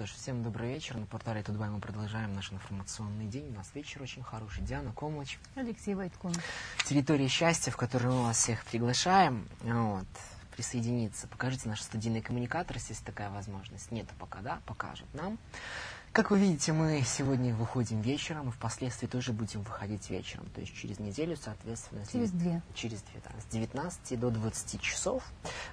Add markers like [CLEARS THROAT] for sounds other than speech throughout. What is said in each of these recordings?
Что ж, всем добрый вечер. На портале TUT.BY мы продолжаем наш информационный день. У нас вечер очень хороший. Диана Комлач. Алексей Войткун. Территория счастья, в которую мы вас всех приглашаем. Вот, присоединиться. Покажите наши студийные коммуникаторы, если есть такая возможность. Нет пока, да? Покажут нам. Как вы видите, мы сегодня выходим вечером, и впоследствии тоже будем выходить вечером. То есть через неделю, соответственно... Через две. Через две, да. С 19 до 20 часов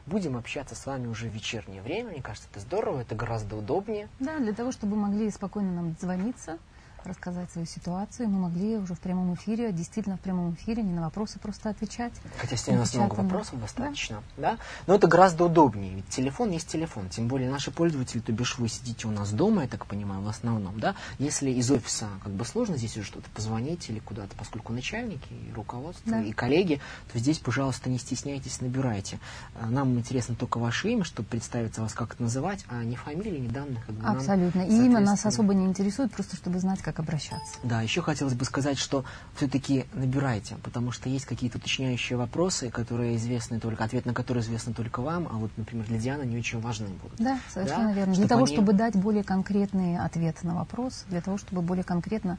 будем общаться с вами уже в вечернее время. Мне кажется, это здорово, это гораздо удобнее. Да, для того, чтобы могли спокойно нам звониться, рассказать свою ситуацию. Мы могли уже в прямом эфире, действительно в прямом эфире, не на вопросы просто отвечать. Хотя сегодня у нас много вопросов достаточно, да. да? Но это гораздо удобнее, ведь телефон есть телефон. Тем более наши пользователи, то бишь вы сидите у нас дома, я так понимаю, в основном, да. Если из офиса как бы сложно здесь уже что-то позвонить или куда-то, поскольку начальники и руководство, да. и коллеги, то здесь, пожалуйста, не стесняйтесь, набирайте. А, нам интересно только ваше имя, чтобы представиться вас как это называть, а не фамилии, не данных. Как бы, Абсолютно. Нам, и имя нас особо не интересует, просто чтобы знать, как обращаться. Да, еще хотелось бы сказать, что все-таки набирайте, потому что есть какие-то уточняющие вопросы, которые известны только, ответ на которые известны только вам, а вот, например, для Дианы не очень важны будут. Да, совершенно да? верно. Чтобы для того, они... чтобы дать более конкретный ответ на вопрос, для того, чтобы более конкретно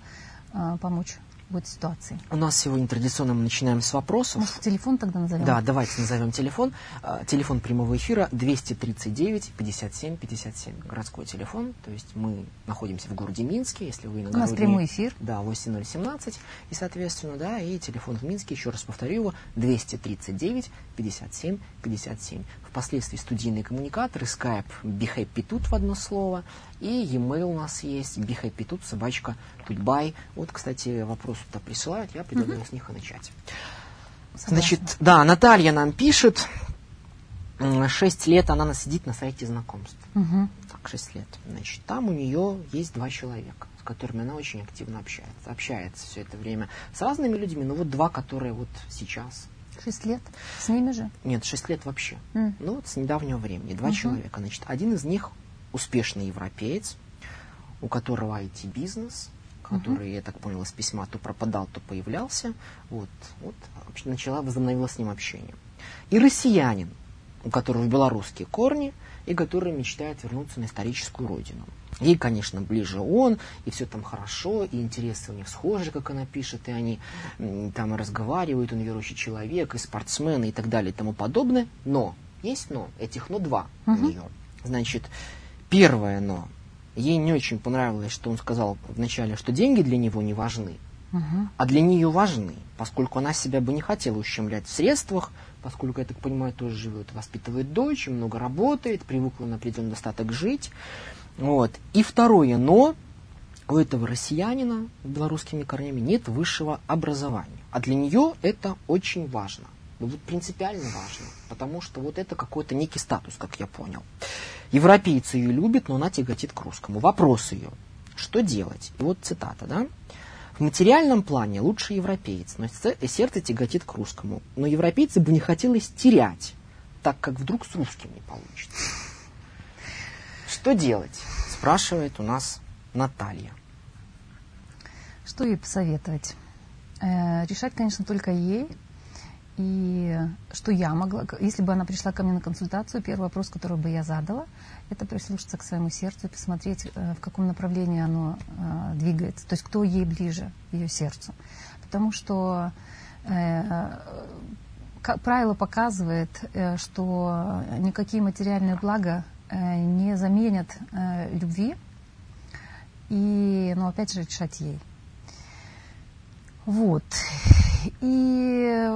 э, помочь этой ситуации? У нас сегодня традиционно мы начинаем с вопросов. Может, телефон тогда назовем? Да, давайте назовем телефон. А, телефон прямого эфира 239 57 57. Городской телефон. То есть мы находимся в городе Минске, если вы на У нас прямой эфир. Да, 8017. И, соответственно, да, и телефон в Минске, еще раз повторю его, 239 57 57. Впоследствии студийные коммуникаторы, Skype, BeHappy тут в одно слово. И e-mail у нас есть, BeHappy собачка, тутбай. Вот, кстати, вопрос туда присылают, я предлагаю с них и начать. Согласна. Значит, да, Наталья нам пишет, шесть лет она сидит на сайте знакомств. Угу. Так, шесть лет. Значит, там у нее есть два человека, с которыми она очень активно общается. Общается все это время с разными людьми, но вот два, которые вот сейчас Шесть лет? С ними же? Нет, шесть лет вообще. Mm. Ну вот с недавнего времени. Два uh-huh. человека. Значит, один из них успешный европеец, у которого IT-бизнес, который, uh-huh. я так понял, из письма то пропадал, то появлялся. Вот, вот начала, возобновила с ним общение. И россиянин, у которого белорусские корни, и который мечтает вернуться на историческую родину. Ей, конечно, ближе он, и все там хорошо, и интересы у них схожи, как она пишет, и они там разговаривают, он верующий человек, и спортсмены, и так далее, и тому подобное. Но, есть но, этих но два uh-huh. у нее. Значит, первое но. Ей не очень понравилось, что он сказал вначале, что деньги для него не важны, uh-huh. а для нее важны, поскольку она себя бы не хотела ущемлять в средствах, поскольку, я так понимаю, тоже живет, воспитывает дочь, много работает, привыкла на определенный достаток жить. Вот. И второе но, у этого россиянина с белорусскими корнями нет высшего образования. А для нее это очень важно. Ну, вот принципиально важно, потому что вот это какой-то некий статус, как я понял. Европейцы ее любят, но она тяготит к русскому. Вопрос ее, что делать? И вот цитата, да? В материальном плане лучше европеец, но сердце тяготит к русскому. Но европейцы бы не хотелось терять, так как вдруг с русским не получится. Что делать? Спрашивает у нас Наталья. Что ей посоветовать? Э, решать, конечно, только ей. И что я могла, если бы она пришла ко мне на консультацию, первый вопрос, который бы я задала, это прислушаться к своему сердцу и посмотреть, э, в каком направлении оно э, двигается, то есть кто ей ближе, ее сердцу. Потому что правило показывает, что никакие материальные блага не заменят э, любви, и, ну, опять же, решать ей. Вот. И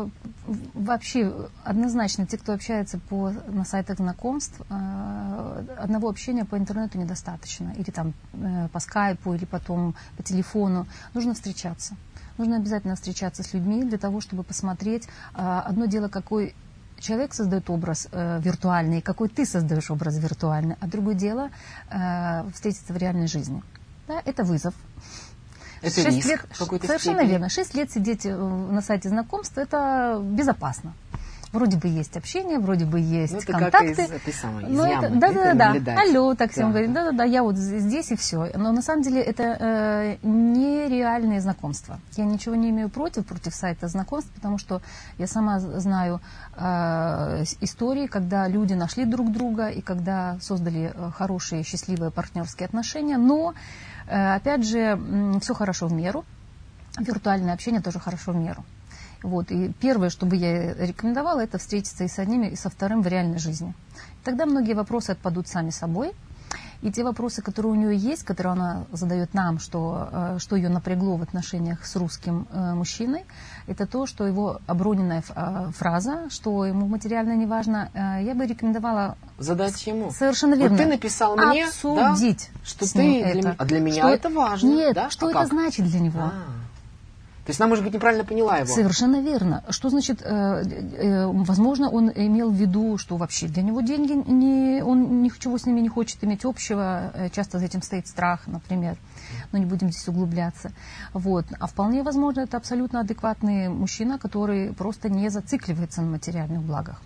вообще однозначно те, кто общается по, на сайтах знакомств, э, одного общения по интернету недостаточно. Или там э, по скайпу, или потом по телефону. Нужно встречаться. Нужно обязательно встречаться с людьми для того, чтобы посмотреть. Э, одно дело, какой человек создает образ э, виртуальный, какой ты создаешь образ виртуальный, а другое дело э, встретиться в реальной жизни. Да, это вызов. Это 6 риск лет, Совершенно степени. верно. Шесть лет сидеть э, на сайте знакомств – это безопасно. Вроде бы есть общение, вроде бы есть ну, это контакты. Как из этой самой, из но ямы, это, да, да, да, да. Алло, так да. всем говорит, да, да, да, я вот здесь и все. Но на самом деле это э, нереальные знакомства. Я ничего не имею против, против сайта знакомств, потому что я сама знаю э, истории, когда люди нашли друг друга и когда создали э, хорошие, счастливые партнерские отношения. Но, э, опять же, э, все хорошо в меру. Виртуальное общение тоже хорошо в меру. Вот. И первое, что бы я рекомендовала, это встретиться и с одним, и со вторым в реальной жизни. Тогда многие вопросы отпадут сами собой. И те вопросы, которые у нее есть, которые она задает нам, что, э, что ее напрягло в отношениях с русским э, мужчиной, это то, что его оброненная э, фраза, что ему материально не важно, я бы рекомендовала... Задать ему. Совершенно верно. Вот ты написал мне, обсудить да, что ты это. Для, а для меня что, это важно. Нет, да? что а это как? значит для него? А-а-а. Есть она, может быть, неправильно поняла его. Совершенно верно. Что значит, э, э, возможно, он имел в виду, что вообще для него деньги, не, он ничего с ними не хочет иметь общего, э, часто за этим стоит страх, например, но не будем здесь углубляться. Вот. А вполне возможно, это абсолютно адекватный мужчина, который просто не зацикливается на материальных благах.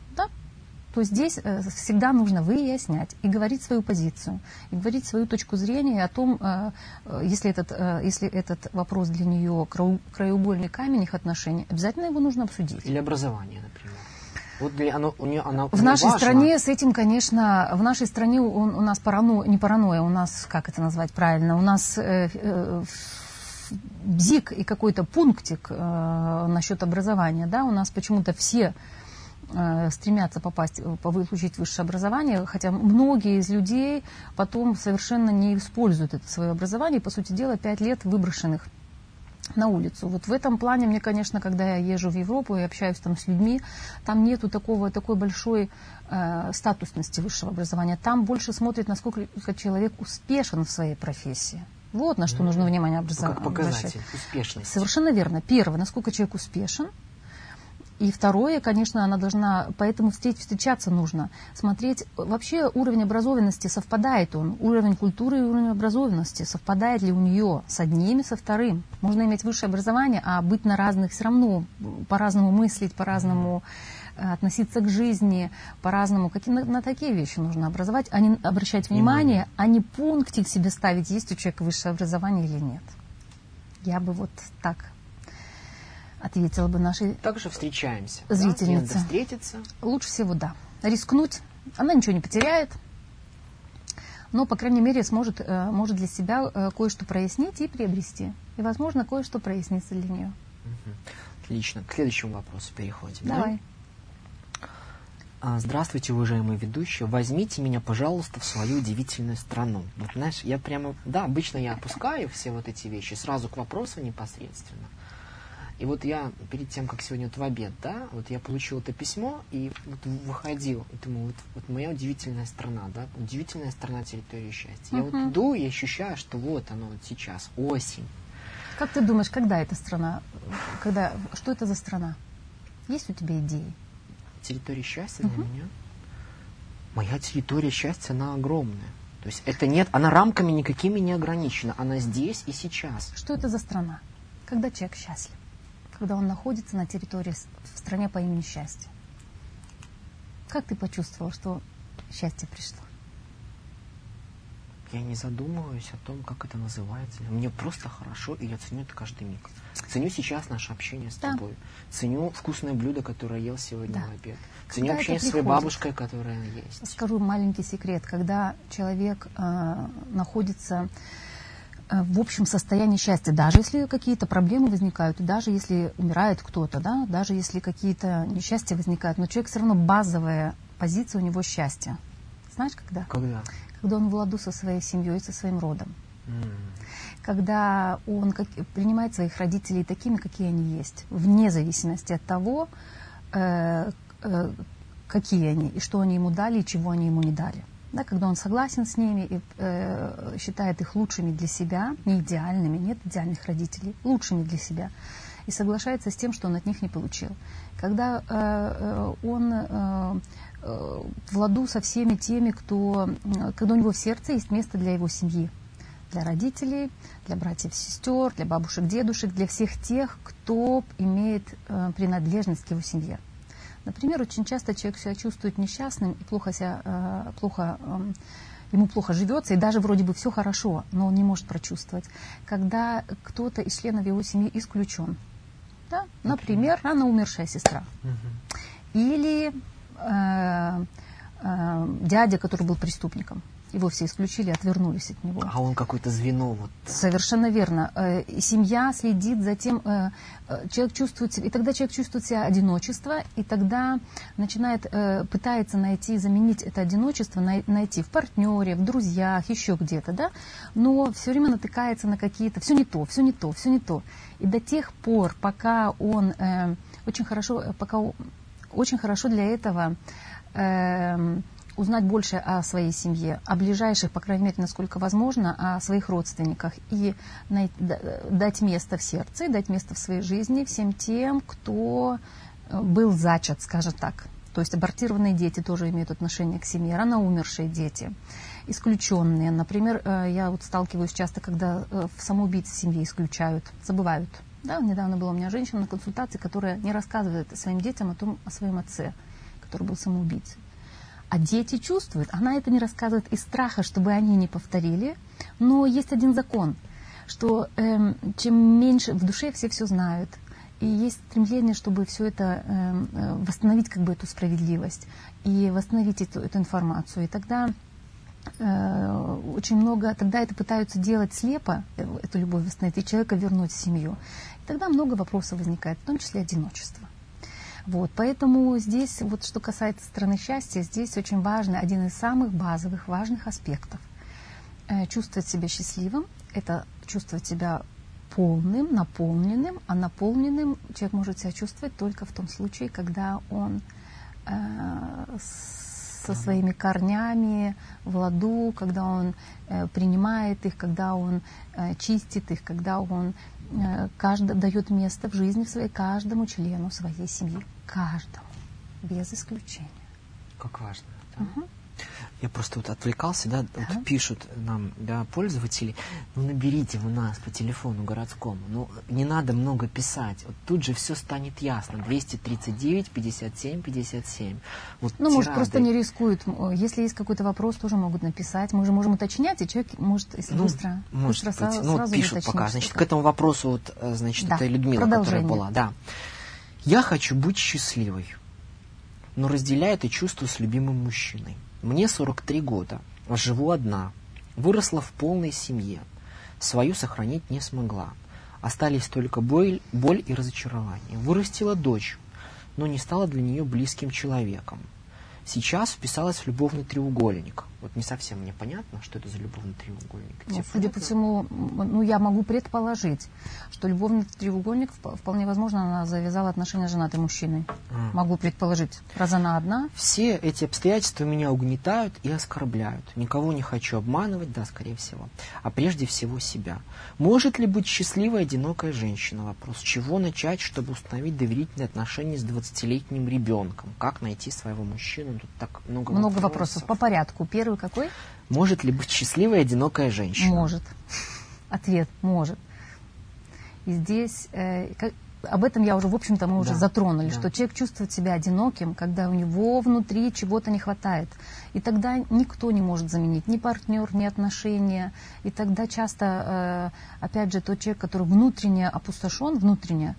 То здесь э, всегда нужно выяснять и говорить свою позицию, и говорить свою точку зрения о том, э, э, если этот, если этот вопрос для нее краеугольный камень их отношений, обязательно его нужно обсудить. Или образование, например. Вот для, оно, у нее, она, в нашей важно. стране с этим, конечно, в нашей стране у, у нас парано, не паранойя, у нас, как это назвать правильно, у нас э, э, бзик и какой-то пунктик э, насчет образования, да, у нас почему-то все стремятся попасть, э, получить высшее образование, хотя многие из людей потом совершенно не используют это свое образование, и, по сути дела, пять лет выброшенных на улицу. Вот в этом плане мне, конечно, когда я езжу в Европу и общаюсь там с людьми, там нету такого, такой большой э, статусности высшего образования. Там больше смотрят, насколько человек успешен в своей профессии. Вот на что нужно внимание. Ну, как показатель успешности. Совершенно верно. Первое, насколько человек успешен. И второе, конечно, она должна, поэтому встреч, встречаться нужно, смотреть, вообще уровень образованности, совпадает он, уровень культуры и уровень образованности, совпадает ли у нее с одним и со вторым. Можно иметь высшее образование, а быть на разных все равно, по-разному мыслить, по-разному э, относиться к жизни, по-разному. Какие, на, на такие вещи нужно образовать, а не обращать внимание, а не пунктик себе ставить, есть у человека высшее образование или нет. Я бы вот так ответила бы нашей Также встречаемся. зрительнице. Да? встретиться. Лучше всего, да. Рискнуть. Она ничего не потеряет. Но, по крайней мере, сможет, э, может для себя э, кое-что прояснить и приобрести. И, возможно, кое-что прояснится для нее. Отлично. К следующему вопросу переходим. Давай. Да? Здравствуйте, уважаемые ведущие. Возьмите меня, пожалуйста, в свою удивительную страну. Вот, знаешь, я прямо... Да, обычно я опускаю все вот эти вещи сразу к вопросу непосредственно. И вот я перед тем, как сегодня вот в обед, да, вот я получил это письмо и вот выходил, и думаю, вот, вот моя удивительная страна, да, удивительная страна территории счастья. Uh-huh. Я вот иду и ощущаю, что вот оно вот сейчас, осень. Как ты думаешь, когда эта страна, когда, что это за страна? Есть у тебя идеи? Территория счастья uh-huh. для меня? Моя территория счастья, она огромная. То есть это нет, она рамками никакими не ограничена, она здесь и сейчас. Что это за страна? Когда человек счастлив? Когда он находится на территории в стране по имени Счастье. Как ты почувствовал, что счастье пришло? Я не задумываюсь о том, как это называется. Мне просто хорошо, и я ценю это каждый миг. Ценю сейчас наше общение с да. тобой. Ценю вкусное блюдо, которое ел сегодня да. в обед. Ценю когда общение с своей бабушкой, которая есть. Скажу маленький секрет. Когда человек э, находится в общем состоянии счастья, даже если какие-то проблемы возникают, даже если умирает кто-то, да, даже если какие-то несчастья возникают, но человек все равно базовая позиция у него счастья. Знаешь, когда? Когда? Когда он в ладу со своей семьей, со своим родом. Mm. Когда он как, принимает своих родителей такими, какие они есть, вне зависимости от того, э, э, какие они, и что они ему дали, и чего они ему не дали да, когда он согласен с ними и э, считает их лучшими для себя, не идеальными, нет идеальных родителей, лучшими для себя, и соглашается с тем, что он от них не получил. Когда э, э он э, э, в ладу со всеми теми, кто, когда у него в сердце есть место для его семьи, для родителей, для братьев, сестер, для бабушек, дедушек, для всех тех, кто имеет э, принадлежность к его семье. Например, очень часто человек себя чувствует несчастным и плохо себя, э, плохо, эм, ему плохо живется, и даже вроде бы все хорошо, но он не может прочувствовать, когда кто-то из членов его семьи исключен. Да? Например, рано умершая сестра. Или э, э, дядя, который был преступником его все исключили, отвернулись от него. А он какое-то звено. Вот. Совершенно верно. Э, и семья следит за тем, э, э, человек чувствует себя, и тогда человек чувствует себя одиночество, и тогда начинает, пытается найти, заменить это одиночество, найти в партнере, в друзьях, еще где-то, да, но все время натыкается на какие-то, все не то, все не то, все не то. И до тех пор, пока он очень хорошо, пока очень хорошо для этого эм, узнать больше о своей семье, о ближайших, по крайней мере, насколько возможно, о своих родственниках и дать место в сердце, дать место в своей жизни всем тем, кто э, был зачат, скажем так. То есть абортированные дети тоже имеют отношение к семье, рано умершие дети, исключенные. Например, э, я вот сталкиваюсь часто, когда э, в самоубийцы семьи исключают, забывают. Да, недавно была у меня женщина на консультации, которая не рассказывает своим детям о том, о своем отце, который был самоубийцей. А дети чувствуют. Она это не рассказывает из страха, чтобы они не повторили. Но есть один закон, что э, чем меньше в душе все все знают. И есть стремление, чтобы все это эм, э, восстановить как бы эту справедливость и восстановить эту, эту информацию. И тогда э, очень много, тогда это пытаются делать слепо, э, эту любовь восстановить, и человека вернуть в семью. И тогда много вопросов возникает, в том числе одиночество. Вот, поэтому здесь, вот что касается страны счастья, здесь очень важный, один из самых базовых, важных аспектов. Э, чувствовать себя счастливым – это чувствовать себя полным, наполненным, а наполненным человек может себя чувствовать только в том случае, когда он э, со своими корнями в ладу, когда он э, принимает их, когда он э, чистит их, когда он каждый, дает место в жизни в своей каждому члену своей семьи каждому, без исключения. Как важно. Да? Угу. Я просто вот отвлекался, да, да. Вот пишут нам, да, пользователи, ну наберите вы нас по телефону городскому, ну не надо много писать, вот тут же все станет ясно, 239, 57, 57. Вот ну, может, просто не рискуют, если есть какой-то вопрос, тоже могут написать, мы же можем уточнять, и человек может, если ну, быстро, может быстро быть. ну, сразу пишут пока, значит, к этому вопросу, вот, э, значит, да. это Людмила, которая была, да. Я хочу быть счастливой, но разделяю это чувство с любимым мужчиной. Мне 43 года, живу одна, выросла в полной семье, свою сохранить не смогла. Остались только боль, боль и разочарование. Вырастила дочь, но не стала для нее близким человеком. Сейчас вписалась в любовный треугольник – вот не совсем мне понятно, что это за любовный треугольник. Ну, судя по всему, ну, я могу предположить, что любовный треугольник, вполне возможно, она завязала отношения с женатым мужчиной. А. Могу предположить. Раз она одна. Все эти обстоятельства меня угнетают и оскорбляют. Никого не хочу обманывать, да, скорее всего. А прежде всего себя. Может ли быть счастливая одинокая женщина? Вопрос. Чего начать, чтобы установить доверительные отношения с 20-летним ребенком? Как найти своего мужчину? Тут так много, много вопросов. вопросов. По порядку. Первый какой? Может ли быть счастливая одинокая женщина? Может. Ответ – может. И здесь э, как, об этом я уже, в общем-то, мы уже да, затронули, да. что человек чувствует себя одиноким, когда у него внутри чего-то не хватает. И тогда никто не может заменить ни партнер, ни отношения. И тогда часто, э, опять же, тот человек, который внутренне опустошен, внутренне,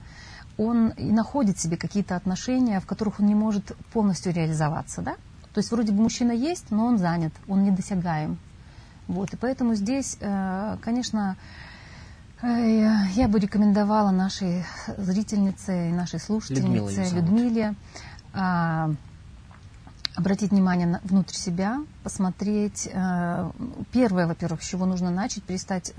он и находит себе какие-то отношения, в которых он не может полностью реализоваться, да? То есть вроде бы мужчина есть, но он занят, он недосягаем. Вот, и поэтому здесь, э, конечно, э, я бы рекомендовала нашей зрительнице и нашей слушательнице Людмиле а, обратить внимание на, внутрь себя, посмотреть. Э, первое, во-первых, с чего нужно начать, перестать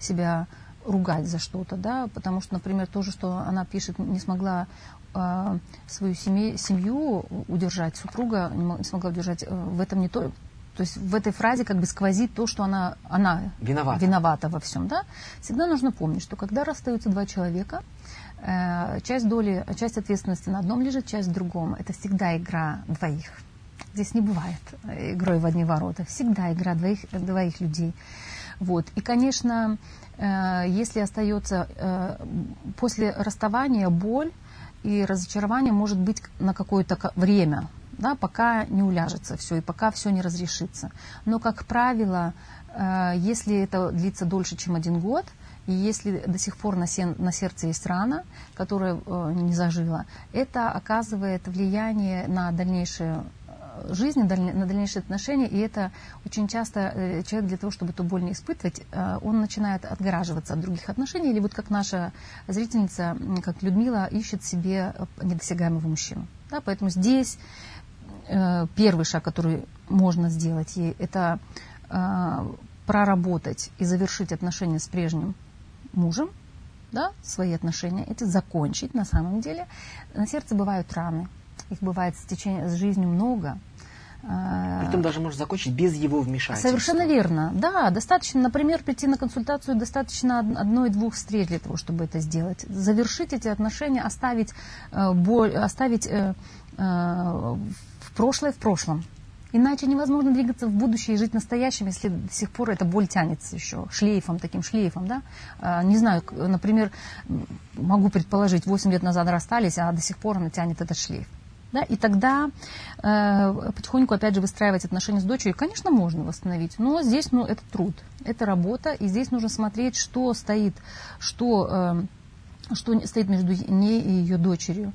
себя ругать за что-то, да, потому что, например, то же, что она пишет, не смогла э, свою семью, семью удержать, супруга не смогла удержать, э, в этом не то, то есть в этой фразе как бы сквозит то, что она, она виновата. виновата во всем. Да? Всегда нужно помнить, что когда расстаются два человека, э, часть доли, часть ответственности на одном лежит, часть в другом. Это всегда игра двоих. Здесь не бывает игрой в одни ворота. Всегда игра двоих, двоих людей. Вот. И, конечно, э, если остается э, после расставания боль, и разочарование может быть на какое-то время, да, пока не уляжется все и пока все не разрешится. Но, как правило, э, если это длится дольше, чем один год, и если до сих пор на, сен, на сердце есть рана, которая э, не зажила, это оказывает влияние на дальнейшее жизни, на дальнейшие отношения, и это очень часто э, человек для того, чтобы эту боль не испытывать, э, он начинает отгораживаться от других отношений, или вот как наша зрительница, как Людмила, ищет себе э, недосягаемого мужчину. Да, поэтому здесь первый шаг, который можно сделать ей, это проработать и завершить отношения с прежним мужем, да, свои отношения, это закончить на самом деле. На сердце бывают раны, их бывает с, течением, с жизнью много. Притом даже можно закончить без его вмешательства. Совершенно верно. Да, достаточно, например, прийти на консультацию, достаточно одной-двух встреч для того, чтобы это сделать. Завершить эти отношения, оставить э, боль, оставить э, э, в прошлое в прошлом. Иначе невозможно двигаться в будущее и жить настоящим, если до сих пор эта боль тянется еще шлейфом, таким шлейфом. Да? А, не знаю, например, могу предположить, 8 лет назад расстались, а до сих пор она тянет этот шлейф. Да, и тогда э, потихоньку, опять же, выстраивать отношения с дочерью, конечно, можно восстановить, но здесь ну, это труд, это работа, и здесь нужно смотреть, что стоит, что, э, что стоит между ней и ее дочерью.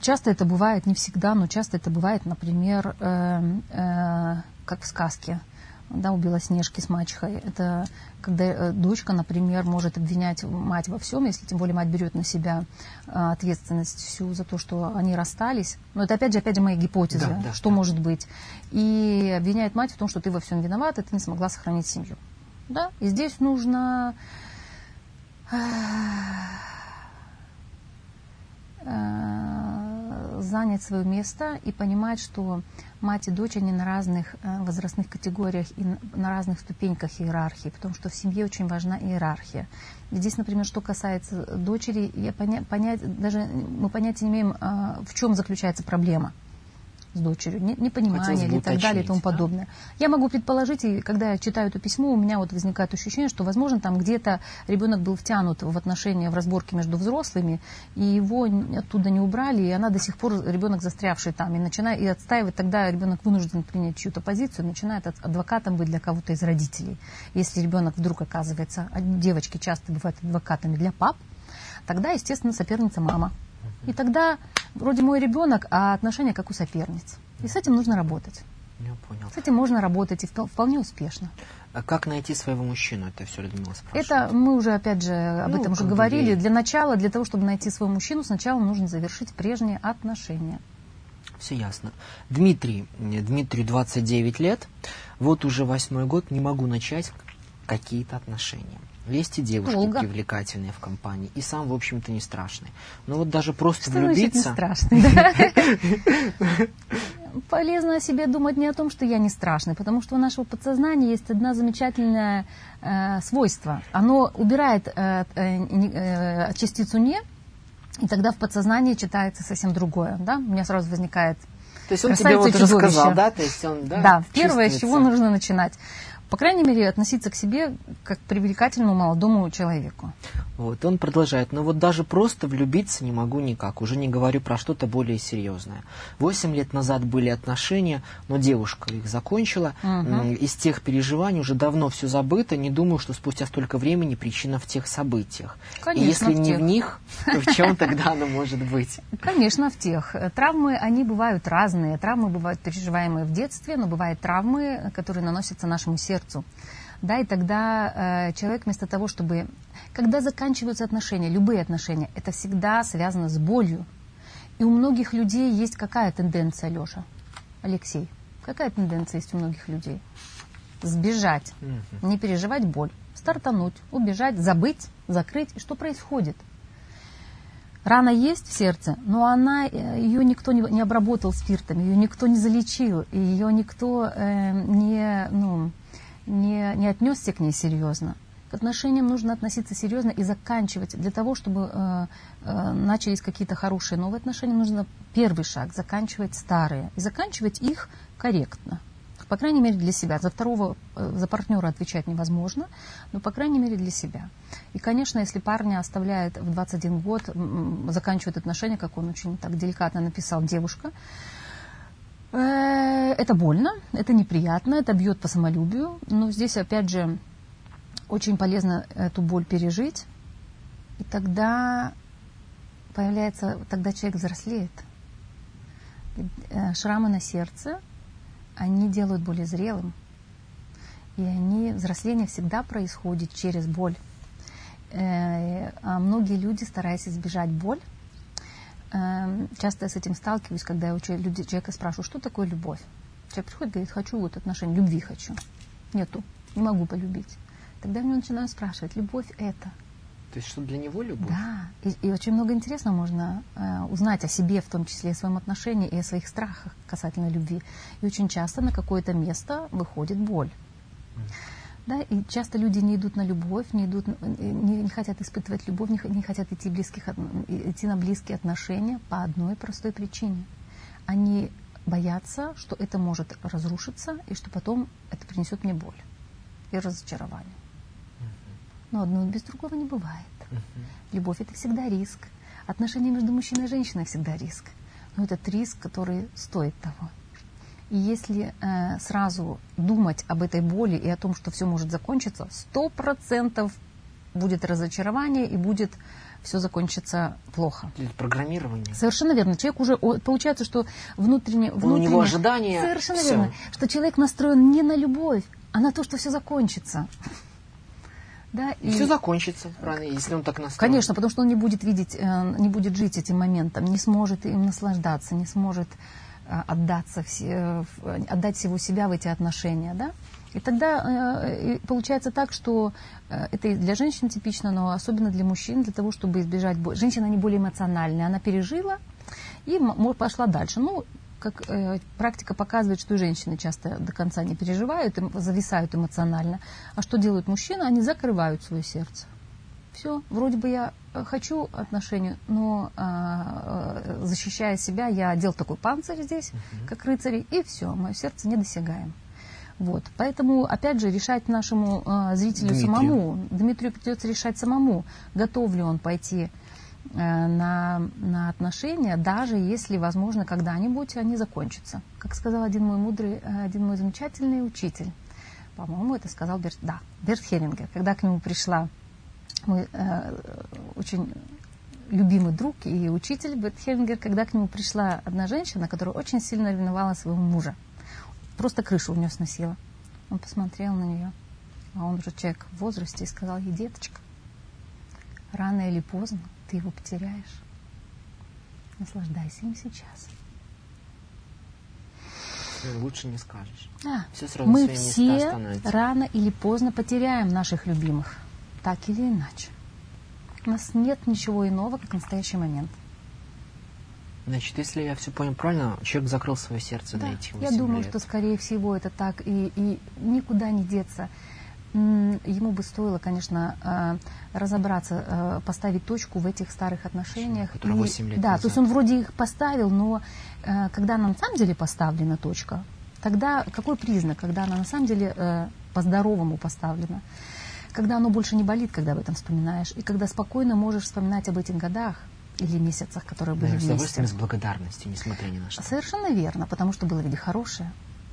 Часто это бывает, не всегда, но часто это бывает, например, э, э, как в сказке – да, у Белоснежки с мачехой. Это когда э, дочка, например, может обвинять мать во всем, если тем более мать берет на себя э, ответственность всю за то, что они расстались. Но это опять же, опять же моя гипотеза, да, да, что да. может быть. И обвиняет мать в том, что ты во всем виноват, и ты не смогла сохранить семью. Да? И здесь нужно занять свое место и понимать, что мать и дочь, они на разных э, возрастных категориях и на разных ступеньках иерархии, потому что в семье очень важна иерархия. Здесь, например, что касается дочери, я поня- понять, даже мы понятия не имеем, а, в чем заключается проблема с дочерью, непонимание или так далее и тому подобное. Да? Я могу предположить, и когда я читаю это письмо, у меня вот возникает ощущение, что, возможно, там где-то ребенок был втянут в отношения, в разборки между взрослыми, и его оттуда не убрали, и она до сих пор, ребенок застрявший там, и начинает, и отстаивать, тогда ребенок вынужден принять чью-то позицию, начинает адвокатом быть для кого-то из родителей. Если ребенок вдруг оказывается, а девочки часто бывают адвокатами для пап, тогда, естественно, соперница мама. И тогда вроде мой ребенок, а отношения как у соперниц. И с этим нужно работать. Я понял. С этим можно работать и вполне успешно. А как найти своего мужчину? Это все Людмила спрашивает. Это мы уже, опять же, об ну, этом уже говорили. Для начала, для того, чтобы найти своего мужчину, сначала нужно завершить прежние отношения. Все ясно. Дмитрий, Дмитрию 29 лет. Вот уже восьмой год не могу начать какие-то отношения. Есть и девушки Долго. привлекательные в компании, и сам, в общем-то, не страшный. Но вот даже просто что влюбиться... Значит не страшный, [LAUGHS] Полезно о себе думать не о том, что я не страшный, потому что у нашего подсознания есть одно замечательное э, свойство. Оно убирает э, э, э, частицу «не», и тогда в подсознании читается совсем другое. Да? У меня сразу возникает то есть он тебе вот уже сказал, да? То есть он, да, да первое, с чего нужно начинать по крайней мере, относиться к себе как к привлекательному молодому человеку. Вот, он продолжает, но вот даже просто влюбиться не могу никак, уже не говорю про что-то более серьезное. Восемь лет назад были отношения, но девушка их закончила. Угу. Из тех переживаний уже давно все забыто, не думаю, что спустя столько времени причина в тех событиях. Конечно, И если в не тех. в них, то в чем тогда она может быть? [LAUGHS] Конечно, в тех. Травмы, они бывают разные. Травмы бывают переживаемые в детстве, но бывают травмы, которые наносятся нашему сердцу сердцу. Да, и тогда э, человек вместо того, чтобы... Когда заканчиваются отношения, любые отношения, это всегда связано с болью. И у многих людей есть какая тенденция, Леша? Алексей, какая тенденция есть у многих людей? Сбежать, mm-hmm. не переживать боль, стартануть, убежать, забыть, закрыть. И что происходит? Рана есть в сердце, но она, э, ее никто не, не обработал спиртом, ее никто не залечил, ее никто э, не, ну, не, не отнесся к ней серьезно. К отношениям нужно относиться серьезно и заканчивать. Для того, чтобы э, э, начались какие-то хорошие новые отношения, нужно первый шаг заканчивать старые. И заканчивать их корректно. По крайней мере, для себя. За второго, э, за партнера отвечать невозможно, но, по крайней мере, для себя. И, конечно, если парня оставляет в 21 год, заканчивает отношения, как он очень так деликатно написал, девушка, э, это больно, это неприятно, это бьет по самолюбию, но здесь, опять же, очень полезно эту боль пережить, и тогда появляется, тогда человек взрослеет. Э, шрамы на сердце, они делают более зрелым. И они, взросление всегда происходит через боль. Э, а многие люди, стараясь избежать боль, э, часто я с этим сталкиваюсь, когда я люди, человека спрашиваю, что такое любовь. Человек приходит, говорит, хочу вот отношения, любви хочу. Нету, не могу полюбить. Тогда я начинаю спрашивать, любовь это – то есть, что для него любовь? Да, и, и очень много интересного можно э, узнать о себе, в том числе и о своем отношении, и о своих страхах касательно любви. И очень часто на какое-то место выходит боль. Mm. Да, и часто люди не идут на любовь, не, идут, не, не хотят испытывать любовь, не, не хотят идти, близких, идти на близкие отношения по одной простой причине. Они боятся, что это может разрушиться, и что потом это принесет мне боль и разочарование. Но одно без другого не бывает. Uh-huh. Любовь это всегда риск. Отношения между мужчиной и женщиной всегда риск. Но этот риск, который стоит того. И если э, сразу думать об этой боли и о том, что все может закончиться, сто процентов будет разочарование и будет все закончится плохо. Это программирование. Совершенно верно. Человек уже, получается, что внутренне... внутренне У него ожидания. Совершенно все. верно. Что человек настроен не на любовь, а на то, что все закончится. Да, и, и все закончится рано, если он так настроен. Конечно, потому что он не будет видеть, э, не будет жить этим моментом, не сможет им наслаждаться, не сможет э, отдаться, э, отдать всего себя в эти отношения. Да? И тогда получается так, что это и для женщин типично, но особенно для мужчин, для того, чтобы избежать... Женщина не более эмоциональная, она пережила и пошла дальше. Ну, как э, практика показывает, что женщины часто до конца не переживают, им, зависают эмоционально. А что делают мужчины? Они закрывают свое сердце. Все, вроде бы я э, хочу отношения, но э, защищая себя, я одел такой панцирь здесь, uh-huh. как рыцарь, и все, мое сердце недосягаем. Вот. Поэтому, опять же, решать нашему э, зрителю Дмитрию. самому, Дмитрию придется решать самому, готов ли он пойти на, на отношения, даже если, возможно, когда-нибудь они закончатся. Как сказал один мой мудрый, э, один мой замечательный учитель, по-моему, это сказал Берт, да, Берт Херингер, когда к нему пришла мой э, очень любимый друг и учитель Берт Херингер, когда к нему пришла одна женщина, которая очень сильно ревновала своего мужа. Просто крышу у нее сносила. Он посмотрел на нее, а он уже человек в возрасте, и сказал ей, деточка, рано или поздно ты его потеряешь. Наслаждайся им сейчас. Лучше не скажешь. Да. Все сразу Мы все рано или поздно потеряем наших любимых. Так или иначе. У нас нет ничего иного, как настоящий момент. Значит, если я все понял правильно, человек закрыл свое сердце да, на эти Я думаю, лет. что, скорее всего, это так. И, и никуда не деться ему бы стоило, конечно, э, разобраться, э, поставить точку в этих старых отношениях. 8 лет Да, назад. то есть он вроде их поставил, но э, когда она на самом деле поставлена точка, тогда какой признак, когда она на самом деле по-здоровому поставлена? Когда оно больше не болит, когда об этом вспоминаешь, и когда спокойно можешь вспоминать об этих годах, или месяцах, которые были да, вместе. С удовольствием, с благодарностью, несмотря ни на что. Совершенно верно, потому что было ведь хорошее.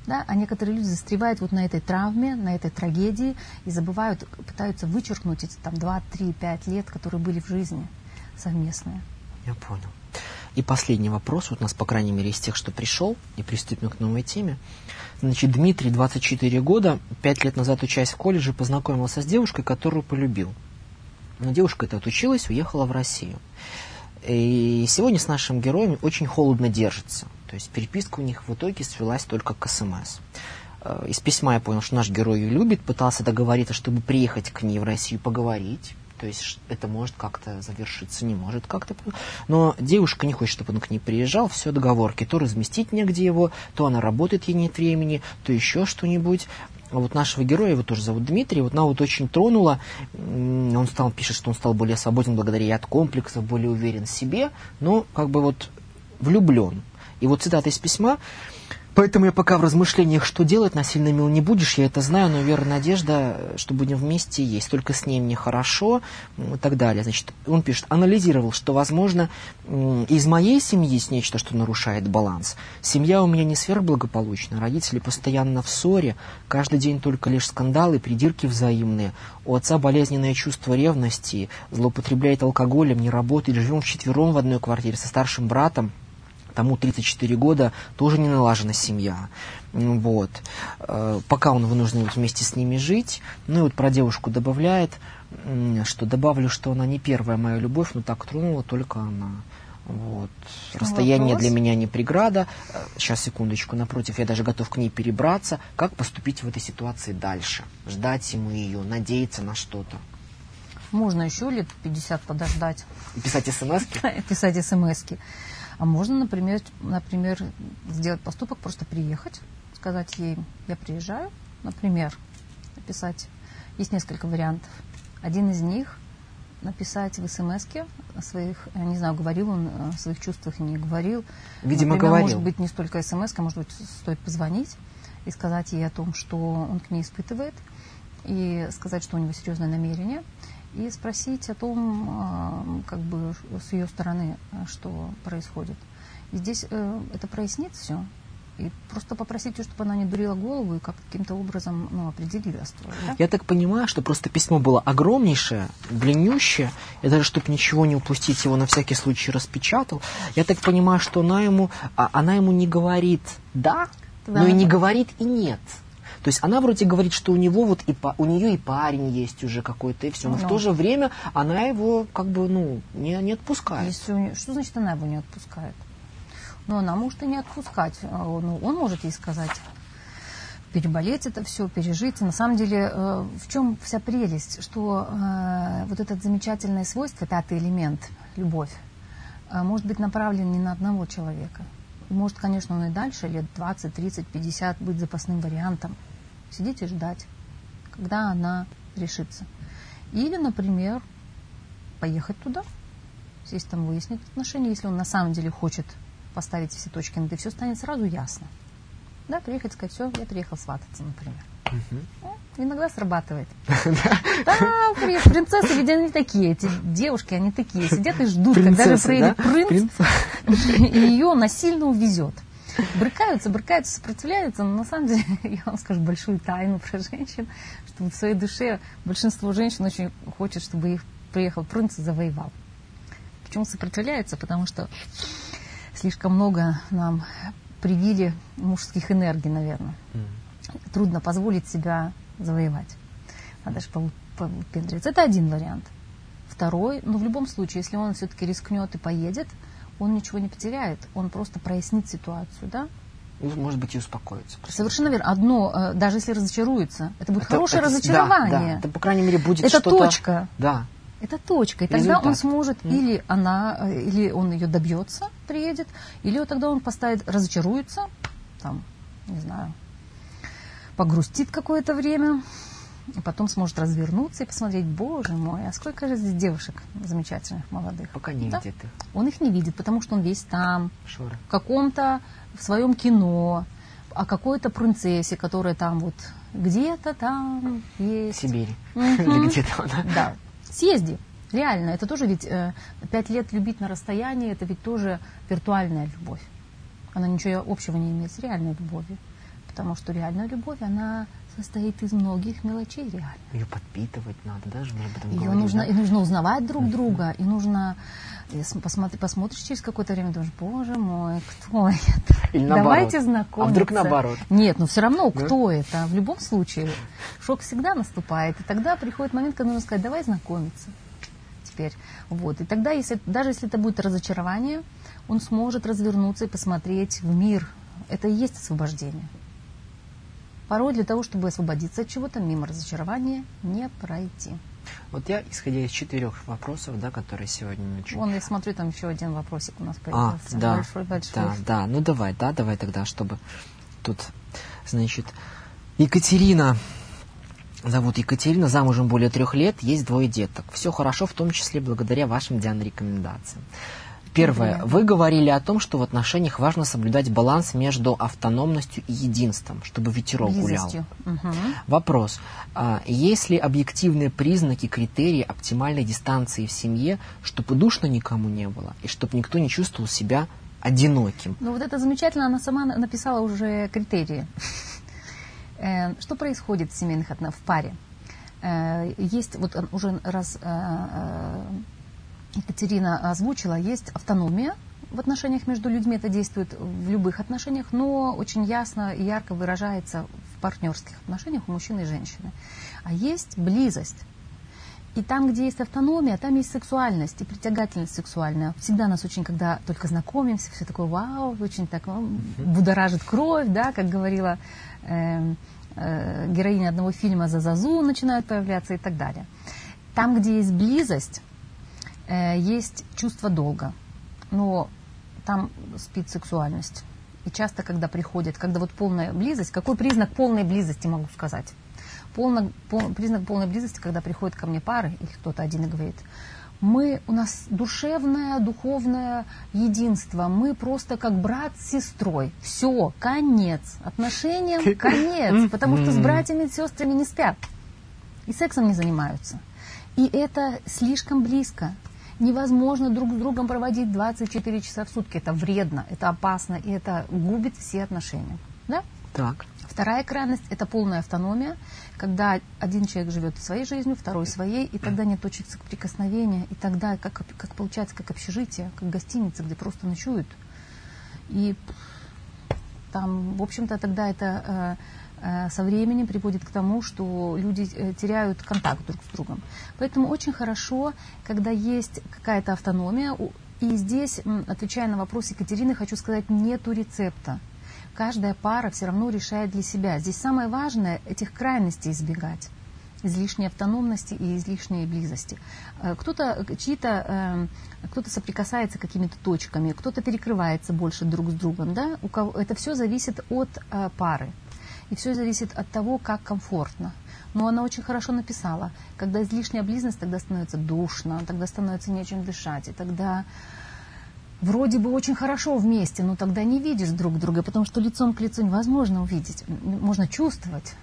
Да? А некоторые люди застревают вот на этой травме, на этой трагедии и забывают, пытаются вычеркнуть эти там 2, 3, 5 лет, которые были в жизни совместные. Я понял. И последний вопрос, вот у нас, по крайней мере, из тех, что пришел, и приступим к новой теме. Значит, Дмитрий, 24 года, 5 лет назад, учась в колледже, познакомился с девушкой, которую полюбил. Но девушка эта отучилась, уехала в Россию. И сегодня с нашим героем очень холодно держится. То есть переписка у них в итоге свелась только к СМС. Э, из письма я понял, что наш герой ее любит, пытался договориться, чтобы приехать к ней в Россию поговорить. То есть это может как-то завершиться, не может как-то. Но девушка не хочет, чтобы он к ней приезжал. Все договорки. То разместить негде его, то она работает, ей нет времени, то еще что-нибудь. Вот нашего героя, его тоже зовут Дмитрий, вот она вот очень тронула. Он стал, пишет, что он стал более свободен благодаря ей от комплексов, более уверен в себе, но как бы вот влюблен. И вот цитата из письма. Поэтому я пока в размышлениях, что делать, насильно мил не будешь, я это знаю, но вера надежда, что будем вместе, есть. Только с ней мне хорошо и так далее. Значит, он пишет, анализировал, что, возможно, из моей семьи есть нечто, что нарушает баланс. Семья у меня не сверхблагополучна, родители постоянно в ссоре, каждый день только лишь скандалы, придирки взаимные. У отца болезненное чувство ревности, злоупотребляет алкоголем, не работает, живем вчетвером в одной квартире со старшим братом, тому 34 года, тоже не налажена семья. Вот. Э, пока он вынужден вместе с ними жить. Ну и вот про девушку добавляет, что добавлю, что она не первая моя любовь, но так тронула только она. Вот. Расстояние Вопрос? для меня не преграда. Сейчас, секундочку, напротив, я даже готов к ней перебраться. Как поступить в этой ситуации дальше? Ждать ему ее, надеяться на что-то. Можно еще лет 50 подождать. И писать смс-ки? [LAUGHS] Писать смс-ки. А можно, например, например, сделать поступок, просто приехать, сказать ей, я приезжаю, например, написать. Есть несколько вариантов. Один из них написать в смс о своих, я не знаю, говорил он о своих чувствах не говорил. Видимо, Например, говорил. может быть, не столько смс, а может быть, стоит позвонить и сказать ей о том, что он к ней испытывает, и сказать, что у него серьезное намерение и спросить о том, а, как бы с ее стороны, что происходит. И здесь э, это прояснит все. И просто попросить ее, чтобы она не дурила голову и как каким-то образом ну, определила строй. Да? Я так понимаю, что просто письмо было огромнейшее, длиннющее, и даже чтобы ничего не упустить, его на всякий случай распечатал. Я так понимаю, что она ему, а, она ему не говорит «да», да. но и не говорит и «нет». То есть она вроде говорит, что у него вот и по, у нее и парень есть уже какой-то, и все. Но, но в то же время она его как бы, ну, не, не отпускает. Если нее, что значит она его не отпускает? Ну, она может и не отпускать. А, ну, он может ей сказать, переболеть это все, пережить. На самом деле, э, в чем вся прелесть, что э, вот этот замечательное свойство, пятый элемент, любовь, э, может быть направлен не на одного человека. Может, конечно, он и дальше, лет 20, 30, 50, быть запасным вариантом сидеть и ждать, когда она решится. Или, например, поехать туда, сесть там, выяснить отношения, если он на самом деле хочет поставить все точки над «и», все станет сразу ясно. Да, приехать сказать, все, я приехал свататься, например. Угу. иногда срабатывает. [LAUGHS] Да, принцессы, ведь они такие, эти девушки, они такие, сидят и ждут, когда же приедет принц, и ее насильно увезет брыкаются, брыкаются, сопротивляются, но на самом деле, [LAUGHS] я вам скажу большую тайну про женщин, что в своей душе большинство женщин очень хочет, чтобы их приехал принц и завоевал. Почему сопротивляются? Потому что слишком много нам привили мужских энергий, наверное. Трудно позволить себя завоевать. Надо же повыпендриваться. Это один вариант. Второй, ну в любом случае, если он все-таки рискнет и поедет, он ничего не потеряет, он просто прояснит ситуацию, да? Может быть, и успокоится. Совершенно верно. Одно, э, даже если разочаруется, это будет это, хорошее это, разочарование. Да, да, это, по крайней мере, будет это что-то... Это точка. Да. Это точка. И тогда Результат. он сможет, mm. или она, э, или он ее добьется, приедет, или вот тогда он поставит, разочаруется, там, не знаю, погрустит какое-то время, и потом сможет развернуться и посмотреть, боже мой, а сколько же здесь девушек замечательных, молодых. Пока не да? видит их. Он их не видит, потому что он весь там, Шура. в каком-то, в своем кино, о какой-то принцессе, которая там вот где-то там есть. В Сибири. Или где-то она. Да. Съезди. Реально, это тоже ведь э, пять лет любить на расстоянии, это ведь тоже виртуальная любовь. Она ничего общего не имеет с реальной любовью. Потому что реальная любовь, она состоит из многих мелочей реально. Ее подпитывать надо, даже мы об этом Ее говорим, нужно, да? и нужно узнавать друг uh-huh. друга, и нужно и посмотри, посмотришь через какое-то время, думаешь, боже мой, кто это? [LAUGHS] Или Давайте знакомиться. А вдруг наоборот? Нет, ну все равно, да? кто это? В любом случае, шок всегда наступает, и тогда приходит момент, когда нужно сказать, давай знакомиться теперь. Вот. И тогда, если, даже если это будет разочарование, он сможет развернуться и посмотреть в мир. Это и есть освобождение. Порой для того, чтобы освободиться от чего-то, мимо разочарования не пройти. Вот я, исходя из четырех вопросов, да, которые сегодня мы Вон, я смотрю, там еще один вопросик у нас а, появился. А, да, большой, большой. да, да, ну давай, да, давай тогда, чтобы тут, значит, Екатерина, зовут Екатерина, замужем более трех лет, есть двое деток. Все хорошо, в том числе благодаря вашим, Диана, рекомендациям. Первое. Вы говорили о том, что в отношениях важно соблюдать баланс между автономностью и единством, чтобы ветерок Близостью. гулял. Угу. Вопрос. А, есть ли объективные признаки, критерии оптимальной дистанции в семье, чтобы душно никому не было, и чтобы никто не чувствовал себя одиноким? Ну вот это замечательно, она сама написала уже критерии. Э, что происходит в семейных отношениях, в паре? Э, есть, вот уже раз э, Екатерина озвучила, есть автономия в отношениях между людьми, это действует в любых отношениях, но очень ясно и ярко выражается в партнерских отношениях у мужчины и женщины. А есть близость. И там, где есть автономия, там есть сексуальность и притягательность сексуальная. Всегда нас очень, когда только знакомимся, все такое вау, очень так будоражит кровь, да, как говорила э, э, героиня одного фильма за Зазу начинают появляться и так далее. Там, где есть близость, есть чувство долга, но там спит сексуальность. И часто, когда приходит, когда вот полная близость, какой признак полной близости могу сказать? Полно, пол, признак полной близости, когда приходят ко мне пары, или кто-то один и говорит, мы, у нас душевное, духовное единство, мы просто как брат с сестрой. Все, конец. Отношениям [LAUGHS] конец, потому что с братьями и сестрами не спят. И сексом не занимаются. И это слишком близко невозможно друг с другом проводить 24 часа в сутки. Это вредно, это опасно, и это губит все отношения. Да? Так. Вторая крайность – это полная автономия, когда один человек живет своей жизнью, второй своей, и тогда нет точек соприкосновения, и тогда, как, как получается, как общежитие, как гостиница, где просто ночуют. И там, в общем-то, тогда это э, Э, со временем приводит к тому, что люди э, теряют контакт друг с другом. Поэтому очень хорошо, когда есть какая-то автономия. И здесь, отвечая на вопрос Екатерины, хочу сказать, нету рецепта. Каждая пара все равно решает для себя. Здесь самое важное этих крайностей избегать излишней автономности и излишней близости. Э, кто-то чьи-то, кто-то соприкасается какими-то точками, кто-то перекрывается больше друг с другом. Да? У кого, это все зависит от пары. И все зависит от того, как комфортно. Но она очень хорошо написала. Когда излишняя близость, тогда становится душно, тогда становится нечем дышать. И тогда вроде бы очень хорошо вместе, но тогда не видишь друг друга, потому что лицом к лицу невозможно увидеть. Можно чувствовать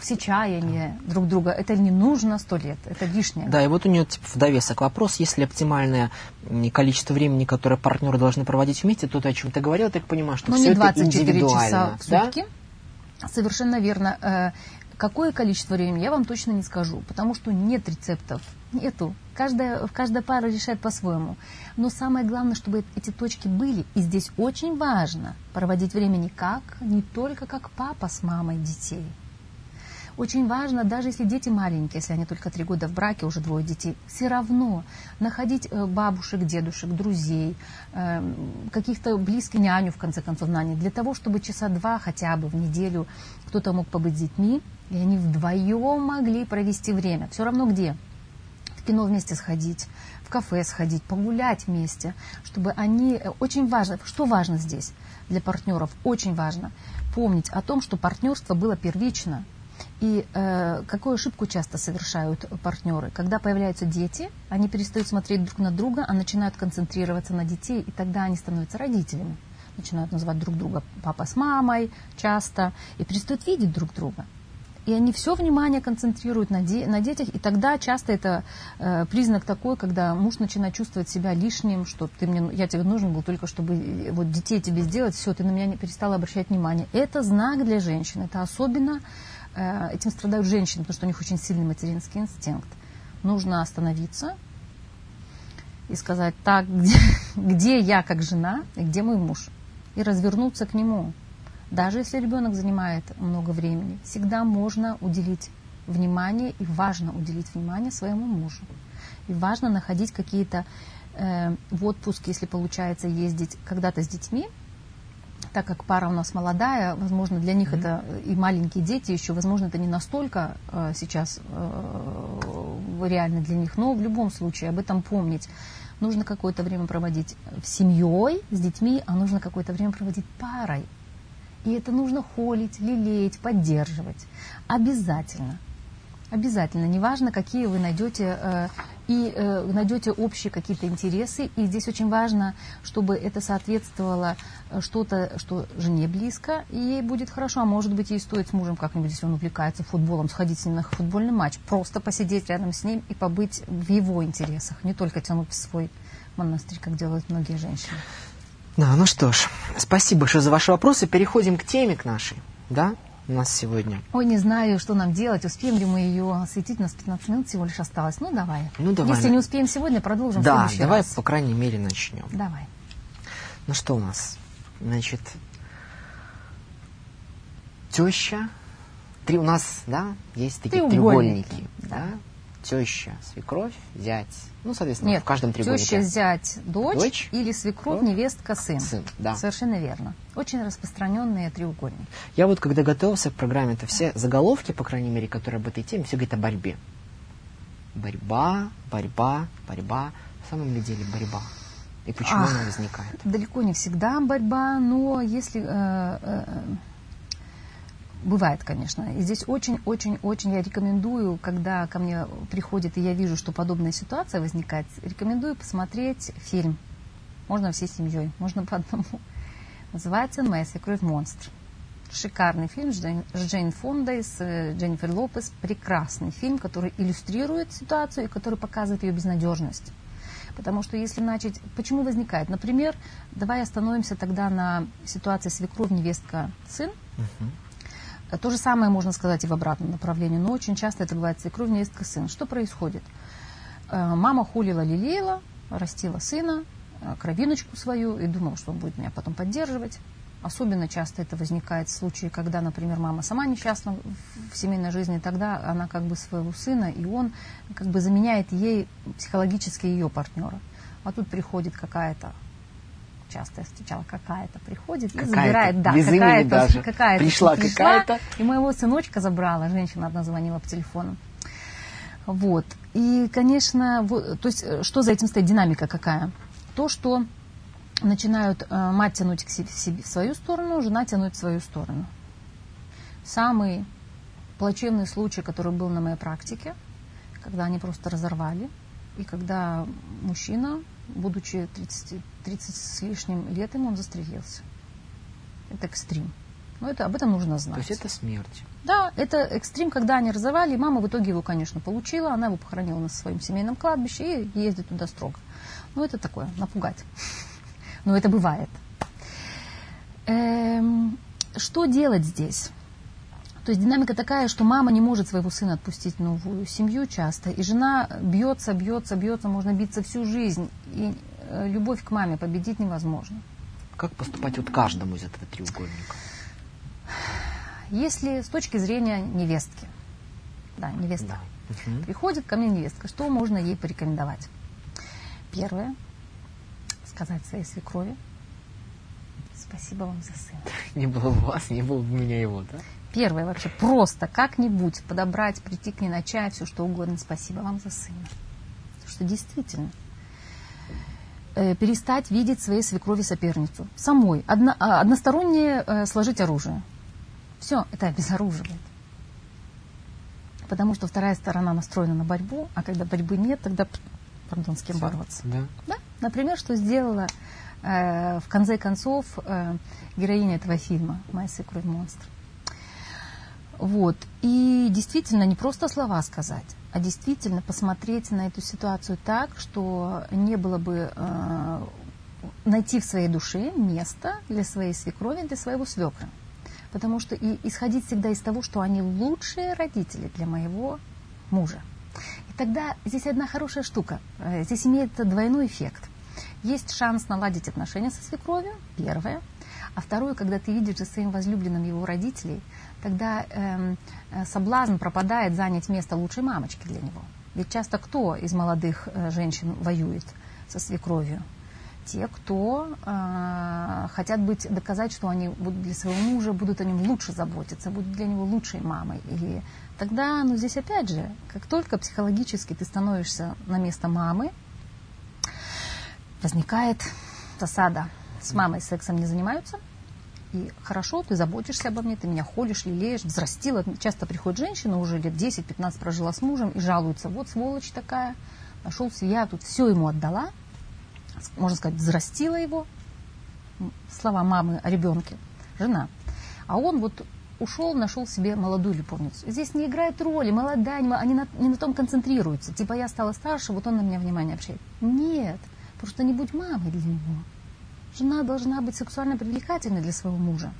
все чаяния друг друга. Это не нужно сто лет, это лишнее. Да, и вот у нее типа, в довесок вопрос, если оптимальное количество времени, которое партнеры должны проводить вместе, то ты о чем ты говорил, так понимаю, что Но все не 24 это индивидуально. часа в сутки, да? Совершенно верно. Э, какое количество времени, я вам точно не скажу, потому что нет рецептов. Нету. Каждая, каждая пара решает по-своему. Но самое главное, чтобы эти точки были. И здесь очень важно проводить время не как, не только как папа с мамой детей – очень важно, даже если дети маленькие, если они только три года в браке, уже двое детей, все равно находить э, бабушек, дедушек, друзей, эм, каких-то близких няню, в конце концов, нанять, для того, чтобы часа два хотя бы в неделю кто-то мог побыть с детьми, и они вдвоем могли провести время. Все равно где? В кино вместе сходить, в кафе сходить, погулять вместе, чтобы они... Э, очень важно, что важно здесь для партнеров? Очень важно помнить о том, что партнерство было первично – и э, какую ошибку часто совершают партнеры? Когда появляются дети, они перестают смотреть друг на друга, а начинают концентрироваться на детей, и тогда они становятся родителями. Начинают называть друг друга папа с мамой часто, и перестают видеть друг друга. И они все внимание концентрируют на, де, на детях, и тогда часто это э, признак такой, когда муж начинает чувствовать себя лишним, что ты мне, я тебе нужен был только, чтобы э, вот детей тебе сделать, все, ты на меня не перестала обращать внимание. Это знак для женщин, это особенно этим страдают женщины, потому что у них очень сильный материнский инстинкт. Нужно остановиться и сказать, так, где, [LAUGHS] где я как жена и где мой муж? И развернуться к нему. Даже если ребенок занимает много времени, всегда можно уделить внимание и важно уделить внимание своему мужу. И важно находить какие-то э, в отпуск, если получается ездить когда-то с детьми, так как пара у нас молодая, возможно, для них mm-hmm. это и маленькие дети еще, возможно, это не настолько э, сейчас э, реально для них, но в любом случае об этом помнить. Нужно какое-то время проводить с семьей, с детьми, а нужно какое-то время проводить парой. И это нужно холить, лелеять, поддерживать. Обязательно. Обязательно. Неважно, какие вы найдете э, и э, найдете общие какие-то интересы. И здесь очень важно, чтобы это соответствовало э, что-то, что жене близко, и ей будет хорошо. А может быть, ей стоит с мужем как-нибудь, если он увлекается футболом, сходить с ним на футбольный матч, просто посидеть рядом с ним и побыть в его интересах, не только тянуть в свой монастырь, как делают многие женщины. Да, ну что ж, спасибо большое за ваши вопросы. Переходим к теме к нашей, да? У нас сегодня? Ой, не знаю, что нам делать. Успеем ли мы ее осветить? У нас 15 минут всего лишь осталось. Ну, давай. Ну, давай. Если не успеем сегодня, продолжим да, в следующий давай, раз. по крайней мере, начнем. Давай. Ну, что у нас? Значит, теща. Три у нас, да, есть такие Треугольники, треугольники. да. Да? Теща, свекровь, зять. Ну, соответственно, Нет, в каждом треугольнике. теща, зять, дочь, Дочь. или свекровь, Свекровь. невестка, сын. Сын, да. Совершенно верно. Очень распространенные треугольники. Я вот, когда готовился к программе, это все заголовки, по крайней мере, которые об этой теме, все говорят о борьбе. Борьба, борьба, борьба. В самом ли деле борьба? И почему Ах. она возникает? Далеко не всегда борьба, но если... э, э, бывает, конечно. И здесь очень-очень-очень я рекомендую, когда ко мне приходит, и я вижу, что подобная ситуация возникает, рекомендую посмотреть фильм. Можно всей семьей, можно по одному. Называется «Моя свекровь монстр». Шикарный фильм с Джейн, Фондой, с э, Дженнифер Лопес. Прекрасный фильм, который иллюстрирует ситуацию и который показывает ее безнадежность. Потому что если начать... Почему возникает? Например, давай остановимся тогда на ситуации свекровь, невестка, сын. Мгм. То же самое можно сказать и в обратном направлении, но очень часто это бывает свекровь, невестка, сын. Что происходит? Э, Мама хулила, лелеяла, растила сына, э, кровиночку свою, и думала, что он будет меня потом поддерживать. Особенно часто это возникает в случае, когда, например, мама сама несчастна в- семейной жизни, тогда она как бы своего сына, и он как бы заменяет ей психологически ее партнера. А тут приходит какая-то часто я встречала, какая-то приходит и Какая-то, забирает, да, без какая-то, даже. [LAUGHS] какая-то Пришла какая-то. и моего сыночка забрала, женщина одна звонила по телефону. Вот. И, конечно, вот, то есть, э, что за этим стоит, динамика какая? То, что начинают э, мать тянуть к себе, себе- в свою сторону, жена тянуть в свою сторону. Самый плачевный случай, который был на моей практике, когда они просто разорвали, и когда мужчина, будучи 30, 30 с лишним лет, ему он застрелился. Это экстрим. Но это, об этом нужно знать. То есть это смерть. Да, это экстрим, когда они разорвали, мама в итоге его, конечно, получила, она его похоронила на своем семейном кладбище и ездит туда строго. Ну, это такое, напугать. [LAUGHS] Но это бывает. Эм, что делать здесь? То есть динамика такая, что мама не может своего сына отпустить в новую семью часто, и жена бьется, бьется, бьется, можно биться всю жизнь, и э, любовь к маме победить невозможно. Как поступать вот каждому из этого треугольника? Если с точки зрения невестки, да, невеста, Да. Приходит ко мне невестка, что можно ей порекомендовать? Первое, сказать своей свекрови, спасибо вам за сына. Не было бы вас, не было бы у меня его, да? Первое вообще, просто как-нибудь подобрать, прийти к ней на чай, все что угодно, спасибо вам за сына. Потому что действительно, э, перестать видеть своей свекрови соперницу. Самой, одно, а, односторонне э, сложить оружие. Все, это обезоруживает. Потому что вторая сторона настроена на борьбу, а когда борьбы нет, тогда, пардон, с кем Всё. бороться? Да. Да? Например, что сделала э, в конце концов э, героиня этого фильма «Моя свекровь монстр». Вот. И действительно не просто слова сказать, а действительно посмотреть на эту ситуацию так, что не было бы э, найти в своей душе место для своей свекрови, для своего свекра. Потому что и исходить всегда из того, что они лучшие родители для моего мужа. И тогда здесь одна хорошая штука. Э, Здесь имеет двойной эффект. Есть шанс наладить отношения со свекровью, первое. А второе, когда ты видишь за своим возлюбленным его родителей, тогда эм, э, соблазн пропадает занять место лучшей мамочки для него. Ведь часто кто из молодых э, женщин воюет со свекровью? Те, кто э, хотят быть, доказать, что они будут для своего мужа, будут о нем лучше заботиться, будут для него лучшей мамой. И тогда, ну здесь опять же, как только психологически ты становишься на место мамы, возникает засада. С мамой сексом не занимаются, И хорошо, ты заботишься обо мне, ты меня холишь, лелеешь, взрастила. Часто приходит женщина, уже лет 10-15 прожила с мужем и жалуется, вот сволочь такая, нашелся, я тут все ему отдала, можно сказать, взрастила его, слова мамы о ребенке, жена. А он вот ушел, нашел себе молодую любовницу. Здесь не играет роли, молодая, они на, не на том концентрируются. Типа я стала старше, вот он на меня внимание обращает. Нет, просто не будь мамой для него. Жена должна быть сексуально привлекательной для своего мужа.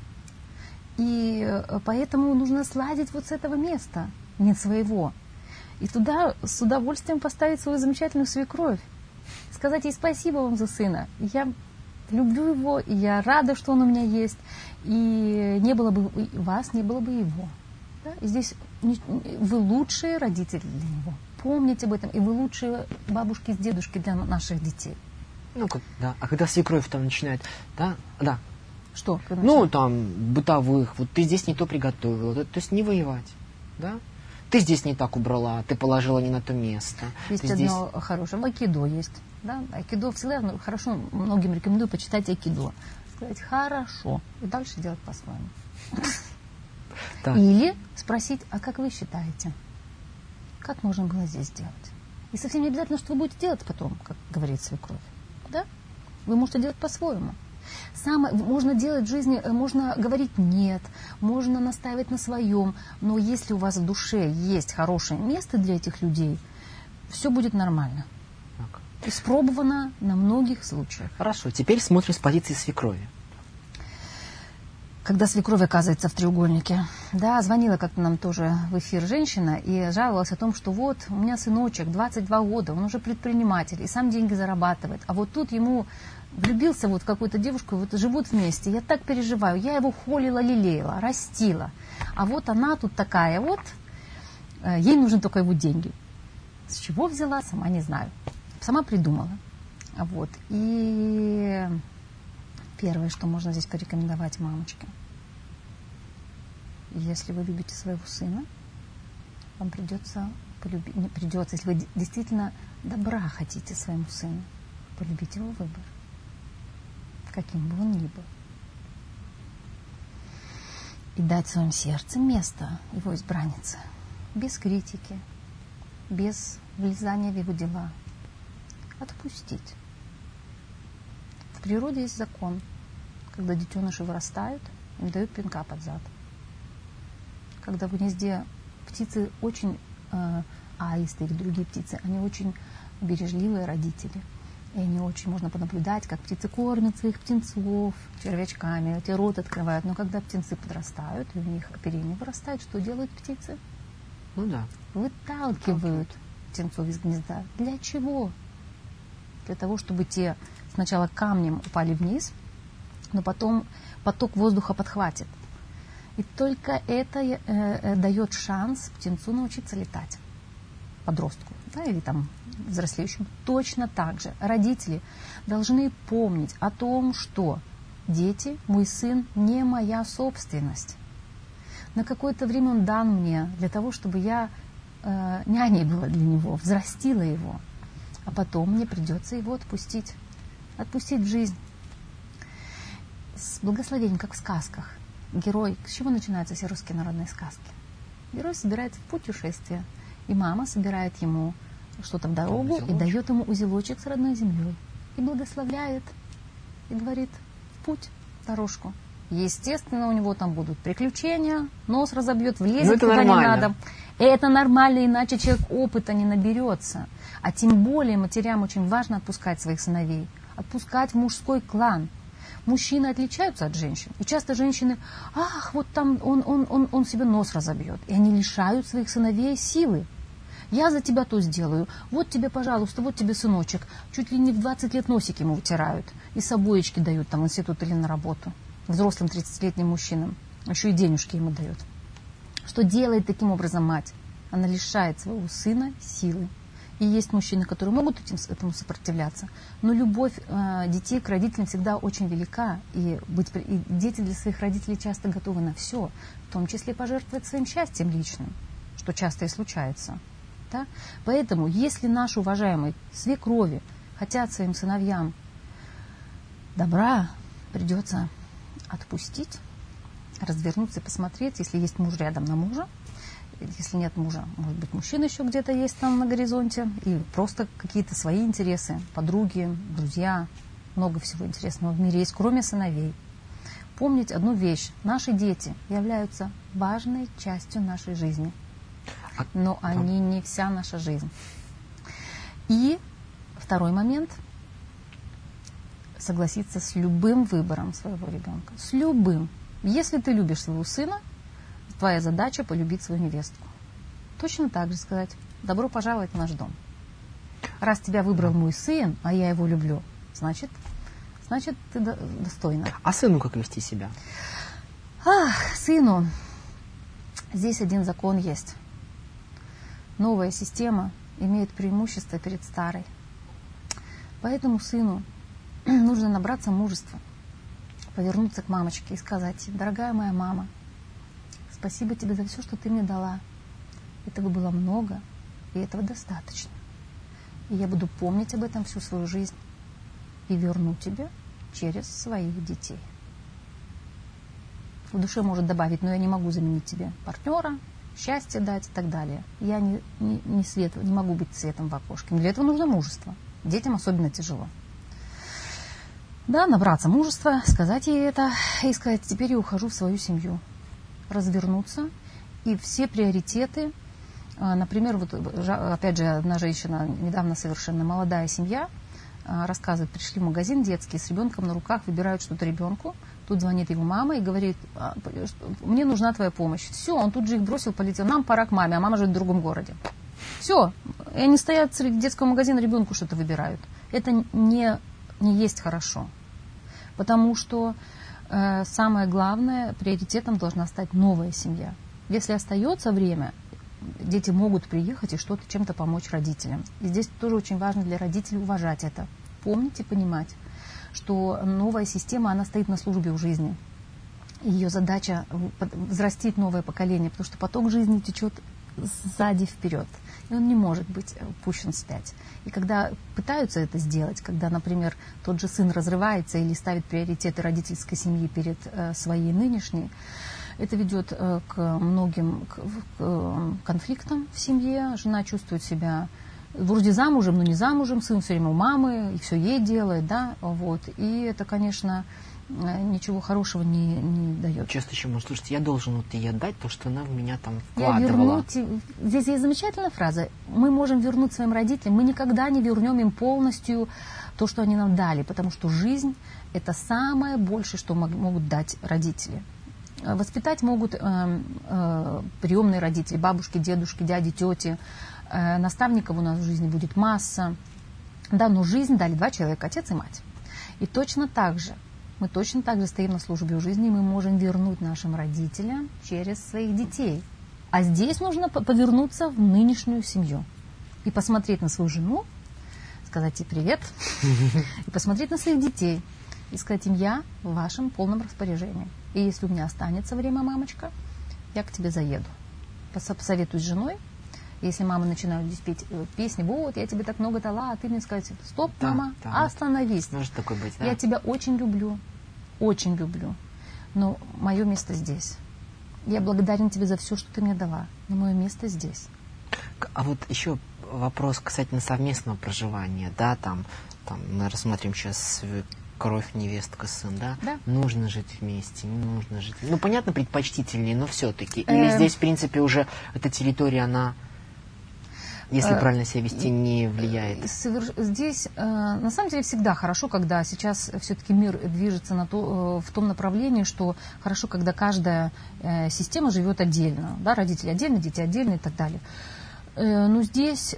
И э, поэтому нужно сладить вот с этого места, не своего. И туда с удовольствием поставить свою замечательную свекровь. Сказать ей спасибо вам за сына. Я люблю его, и я рада, что он у меня есть. И не было бы вас, не было бы его. Да? И здесь вы лучшие родители для него. Помните об этом. И вы лучшие бабушки с дедушки для наших детей. Ну, как, да. А когда свекровь там начинает, да, да. Что? Ну, там, бытовых, вот ты здесь не то приготовила, то, то есть не воевать, да? Ты здесь не так убрала, ты положила не на то место. Есть ты одно здесь... хорошее, айкидо есть, да? Айкидо всегда ну, хорошо, многим рекомендую почитать айкидо. Сказать хорошо, и дальше делать по-своему. Или спросить, а как вы считаете? Как можно было здесь сделать? И совсем не обязательно, что вы будете делать потом, как говорит свекровь да? Вы можете делать по-своему. Самое, можно делать в жизни, э, можно говорить нет, можно настаивать на своем, но если у вас в душе есть хорошее место для этих людей, все будет нормально. Так. Испробовано на многих случаях. Хорошо, теперь смотрим с позиции свекрови когда свекровь оказывается в треугольнике. Да, звонила как-то нам тоже в эфир женщина и жаловалась о том, что вот у меня сыночек, 22 года, он уже предприниматель и сам деньги зарабатывает. А вот тут ему влюбился вот в какую-то девушку, вот живут вместе. Я так переживаю, я его холила, лелеяла, растила. А вот она тут такая вот, э, ей нужны только его деньги. С чего взяла, сама не знаю. Сама придумала. Вот. И первое, что можно здесь порекомендовать мамочке – если вы любите своего сына, вам придется полюбить, не придется, если вы действительно добра хотите своему сыну, полюбить его выбор, каким бы он ни был. И дать в своем сердце место его избраннице, без критики, без влезания в его дела. Отпустить. В природе есть закон. Когда детеныши вырастают, им дают пинка под зад – когда в гнезде птицы очень, э, аисты или другие птицы, они очень бережливые родители. И они очень, можно понаблюдать, как птицы кормят своих птенцов червячками, эти рот открывают. Но когда птенцы подрастают, и у них оперение вырастает, что делают птицы? Ну да. Выталкивают птенцов из гнезда. Для чего? Для того, чтобы те сначала камнем упали вниз, но потом поток воздуха подхватит. И только это э, э, дает шанс птенцу научиться летать, подростку, да, или там взрослеющему. Точно так же родители должны помнить о том, что дети, мой сын, не моя собственность. На какое-то время он дан мне для того, чтобы я э, няней была для него, взрастила его. А потом мне придется его отпустить. Отпустить в жизнь. С благословением, как в сказках герой, с чего начинаются все русские народные сказки? Герой собирается в путешествие, и мама собирает ему что-то в дорогу и дает ему узелочек с родной землей. И благословляет, и говорит, в путь, дорожку. Естественно, у него там будут приключения, нос разобьет, влезет куда нормально. не надо. Это нормально, иначе человек опыта не наберется. А тем более матерям очень важно отпускать своих сыновей. Отпускать в мужской клан – мужчины отличаются от женщин. И часто женщины, ах, вот там он, он, он, он себе нос разобьет. И они лишают своих сыновей силы. Я за тебя то сделаю. Вот тебе, пожалуйста, вот тебе сыночек. Чуть ли не в 20 лет носик ему вытирают. И с обоечки дают там в институт или на работу. Взрослым 30-летним мужчинам. Еще и денежки ему дают. Что делает таким образом мать? Она лишает своего сына силы. И есть мужчины, которые могут этим, этому сопротивляться. Но любовь э, детей к родителям всегда очень велика. И, быть, и дети для своих родителей часто готовы на все, в том числе пожертвовать своим счастьем личным, что часто и случается. Да? Поэтому, если наши уважаемые свекрови хотят своим сыновьям добра, придется отпустить, развернуться и посмотреть, если есть муж рядом на мужа, если нет мужа, может быть, мужчина еще где-то есть там на горизонте, и просто какие-то свои интересы, подруги, друзья, много всего интересного в мире есть, кроме сыновей. Помнить одну вещь. Наши дети являются важной частью нашей жизни. А Но они не вся наша жизнь. И второй момент – согласиться с любым выбором своего ребенка. С любым. Если ты любишь своего сына, твоя задача полюбить свою невестку. Точно так же сказать «добро пожаловать в наш дом». Раз тебя выбрал мой сын, а я его люблю, значит, значит ты достойна. А сыну как вести себя? Ах, сыну. Здесь один закон есть. Новая система имеет преимущество перед старой. Поэтому сыну [CLEARS THROAT] нужно набраться мужества, повернуться к мамочке и сказать, дорогая моя мама, спасибо тебе за все, что ты мне дала. Этого было много, и этого достаточно. И я буду помнить об этом всю свою жизнь и верну тебе через своих детей. В душе может добавить, но я не могу заменить тебе партнера, счастье дать и так далее. Я не, не, не, свет, не могу быть светом в окошке. Для этого нужно мужество. Детям особенно тяжело. Да, набраться мужества, сказать ей это и сказать, теперь я ухожу в свою семью. Развернуться и все приоритеты, а, например, вот опять же одна женщина, недавно совершенно молодая семья, а, рассказывает, пришли в магазин детский с ребенком на руках, выбирают что-то ребенку, тут звонит его мама и говорит, «А, мне нужна твоя помощь. Все, он тут же их бросил, полетел, нам пора к маме, а мама живет в другом городе. Все, и они стоят среди детского магазина, ребенку что-то выбирают. Это не, не есть хорошо, потому что э, самое главное, приоритетом должна стать новая семья. Если остается время, дети могут приехать и что-то чем-то помочь родителям. И здесь тоже очень важно для родителей уважать это. Помнить и понимать, что новая система, она стоит на службе у жизни. Ее задача взрастить новое поколение, потому что поток жизни течет сзади вперед. И он не может быть пущен вспять. И когда пытаются это сделать, когда, например, тот же сын разрывается или ставит приоритеты родительской семьи перед э, своей нынешней, это ведет э, к многим э, конфликтам в семье. Жена чувствует себя вроде замужем, но не замужем, сын все время у мамы, и все ей делает, да, вот. И это, конечно, э, ничего хорошего не, не дает. Часто еще можно слушать, я должен вот ей отдать то, что она в меня там вкладывала. Я вернуть, здесь есть замечательная фраза, мы можем вернуть своим родителям, мы никогда не вернем им полностью то, что они нам дали, потому что жизнь – это самое большее, что могут дать родители. Э, воспитать могут э, э, приемные родители, бабушки, дедушки, дяди, тети. Э, наставников у нас в жизни будет масса. Да, но жизнь дали два человека, отец и мать. И точно так же, мы точно так же стоим на службе у жизни, и мы можем вернуть нашим родителям через своих детей. А здесь нужно повернуться в нынешнюю семью и посмотреть на свою жену, сказать ей привет, [LAUGHS] и посмотреть на своих детей, и сказать им, я в вашем полном распоряжении. И если у меня останется время, мамочка, я к тебе заеду. Посоветуюсь с женой. Если мама начинает здесь петь э, песни, вот, я тебе так много дала, а ты мне сказать, стоп, да, мама, да, остановись. Может такое быть, да? Я тебя очень люблю, очень люблю, но мое место здесь. Я благодарен тебе за все, что ты мне дала, но мое место здесь. А вот еще вопрос касательно совместного проживания, да, там, там мы рассмотрим сейчас кровь невестка сын, да? Да. Нужно жить вместе, не нужно жить. Ну, понятно, предпочтительнее, но все-таки. Или эм. здесь, в принципе, уже эта территория, она, если э, правильно себя вести, не влияет? Здесь, э, на самом деле, всегда хорошо, когда сейчас все-таки мир движется на то, э, в том направлении, что хорошо, когда каждая система живет отдельно. Да, родители отдельно, дети отдельно и так далее. Но здесь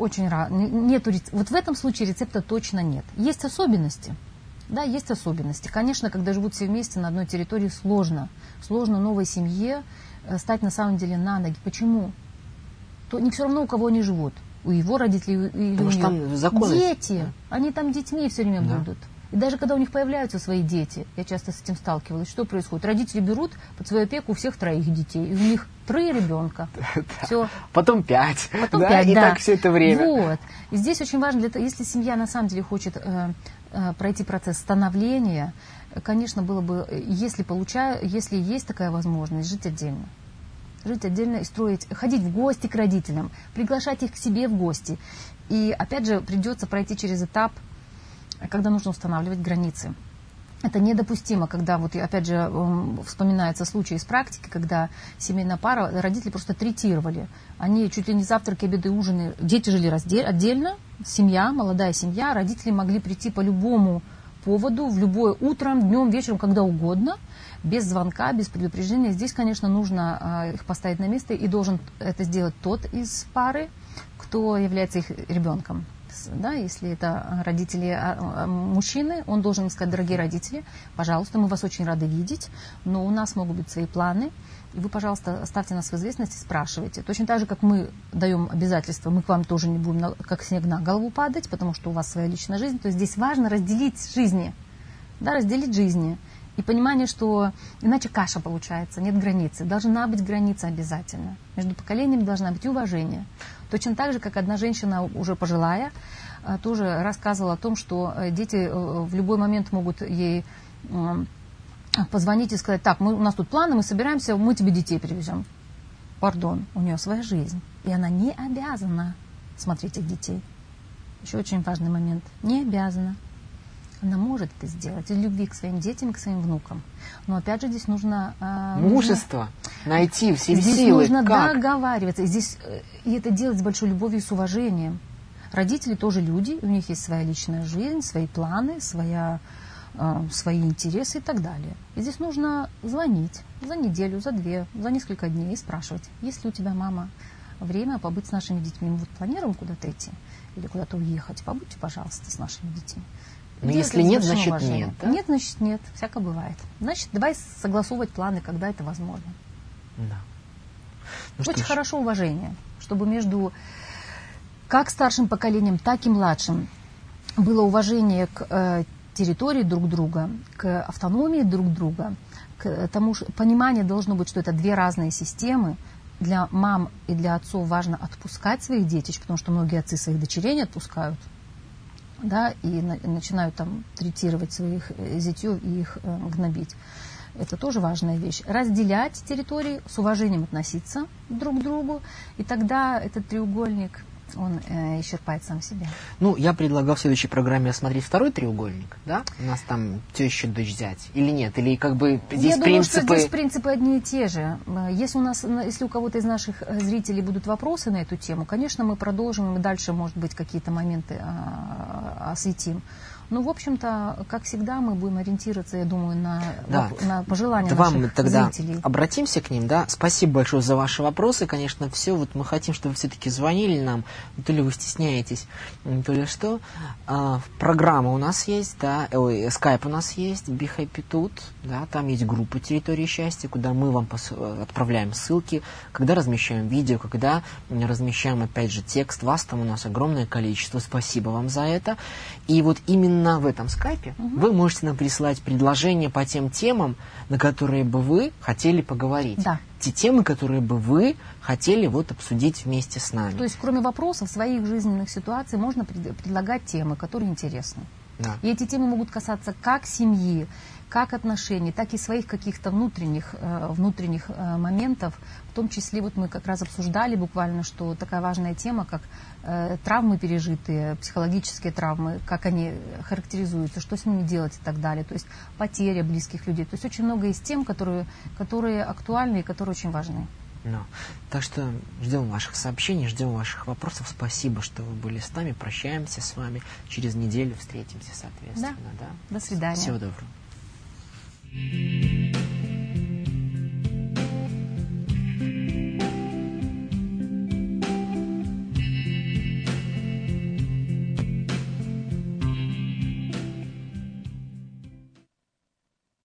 очень рано. Нету, вот в этом случае рецепта точно нет. Есть особенности. Да, есть особенности. Конечно, когда живут все вместе на одной территории, сложно. Сложно новой семье э, стать на самом деле на ноги. Почему? То не все равно, у кого они живут. У его родителей или Потому у что там законы. Дети. Да. Они там детьми все время да. будут. И даже когда у них появляются свои дети, я часто с этим сталкивалась, что происходит? Родители берут под свою опеку у всех троих детей, и у них трое ребенка. [LAUGHS] Все. Потом пять. Потом пять, И так все это время. Вот. И здесь очень важно, для того, если семья на самом деле хочет э, э, пройти процесс становления, конечно, было бы, если получаю, если есть такая возможность, жить отдельно жить отдельно и строить, ходить в гости к родителям, приглашать их к себе в гости. И опять же придется пройти через этап, когда нужно устанавливать границы. Это недопустимо, когда, вот опять же, вспоминается случай из практики, когда семейная пара, родители просто третировали. Они чуть ли не завтраки, обеды, ужины, дети жили раздельно, отдельно, семья, молодая семья, родители могли прийти по любому поводу, в любое утром, днем, вечером, когда угодно, без звонка, без предупреждения. Здесь, конечно, нужно а, их поставить на место, и должен это сделать тот из пары, кто является их ребенком. Да, если это родители а, а, мужчины, он должен сказать, дорогие родители, пожалуйста, мы вас очень рады видеть, но у нас могут быть свои планы, и вы, пожалуйста, ставьте нас в известность и спрашивайте. Точно так же, как мы даем обязательства, мы к вам тоже не будем как снег на голову падать, потому что у вас своя личная жизнь. То есть здесь важно разделить жизни, да, разделить жизни. И понимание, что иначе каша получается, нет границы. Должна быть граница обязательно. Между поколениями должна быть уважение. Точно так же, как одна женщина уже пожилая, э, тоже рассказывала о том, что э, дети э, в любой момент могут ей позвонить и сказать, так, мы, у нас тут планы, мы собираемся, мы тебе детей привезем. Пардон, у нее своя жизнь. И она не обязана смотреть их детей. Еще очень важный момент. Не обязана. Она может это сделать из любви к своим детям, к своим внукам. Но опять же здесь нужно... Э, Мужество. Нужно, найти все здесь силы. Здесь нужно как? договариваться. И, здесь, э, и это делать с большой любовью и с уважением. Родители тоже люди, у них есть своя личная жизнь, свои планы, своя, э, свои интересы и так далее. И здесь нужно звонить за неделю, за две, за несколько дней и спрашивать, есть ли у тебя, мама, время побыть с нашими детьми. Мы вот планируем куда-то идти или куда-то уехать. Побудьте, пожалуйста, с нашими детьми. Но если нет, значит уважения. нет. Да? Нет, значит нет. Всяко бывает. Значит, давай согласовывать планы, когда это возможно. Да. Ну, Очень хорошо уважение, чтобы между как старшим поколением, так и младшим было уважение к э, территории друг друга, к автономии друг друга, к тому, что понимание должно быть, что это две разные системы. Для мам и для отцов важно отпускать своих детей, потому что многие отцы своих дочерей не отпускают да, и на, начинают там третировать своих э, зятью и их э, гнобить. Это тоже важная вещь. Разделять территории, с уважением относиться друг к другу, и тогда этот треугольник он э, исчерпает сам себя. Ну, я предлагал в следующей программе осмотреть второй треугольник, да? У нас там теща, дочь, зять. Или нет? Или как бы здесь я принципы... думаю, что здесь принципы одни и те же. Э, если у нас, если у кого-то из наших э, зрителей будут вопросы на эту тему, конечно, мы продолжим, и дальше, может быть, какие-то моменты а, осветим. Ну, в общем-то, как всегда, мы будем ориентироваться, я думаю, на, да. на пожелания Вам наших тогда зрителей. обратимся к ним, да. Спасибо большое за ваши вопросы. Конечно, все, вот мы хотим, чтобы вы все-таки звонили нам, то ли вы стесняетесь, то ли что. А, программа у нас есть, да, ой, скайп у нас есть, Tut, да, там есть группа «Территория счастья», куда мы вам отправляем ссылки, когда размещаем видео, когда размещаем, опять же, текст. Вас там у нас огромное количество. Спасибо вам за это. И вот именно именно в этом скайпе угу. вы можете нам присылать предложения по тем темам, на которые бы вы хотели поговорить. Да. Те темы, которые бы вы хотели вот обсудить вместе с нами. То есть, кроме вопросов своих жизненных ситуаций, можно пред, предлагать темы, которые интересны. Да. И эти темы могут касаться как семьи, как отношений, так и своих каких-то внутренних, э, внутренних э, моментов. В том числе вот мы как раз обсуждали буквально, что такая важная тема, как травмы пережитые, психологические травмы, как они характеризуются, что с ними делать и так далее. То есть потеря близких людей. То есть очень много есть тем, которые, которые актуальны и которые очень важны. No. Так что ждем ваших сообщений, ждем ваших вопросов. Спасибо, что вы были с нами. Прощаемся с вами. Через неделю встретимся, соответственно. Да. да? До свидания. Всего доброго.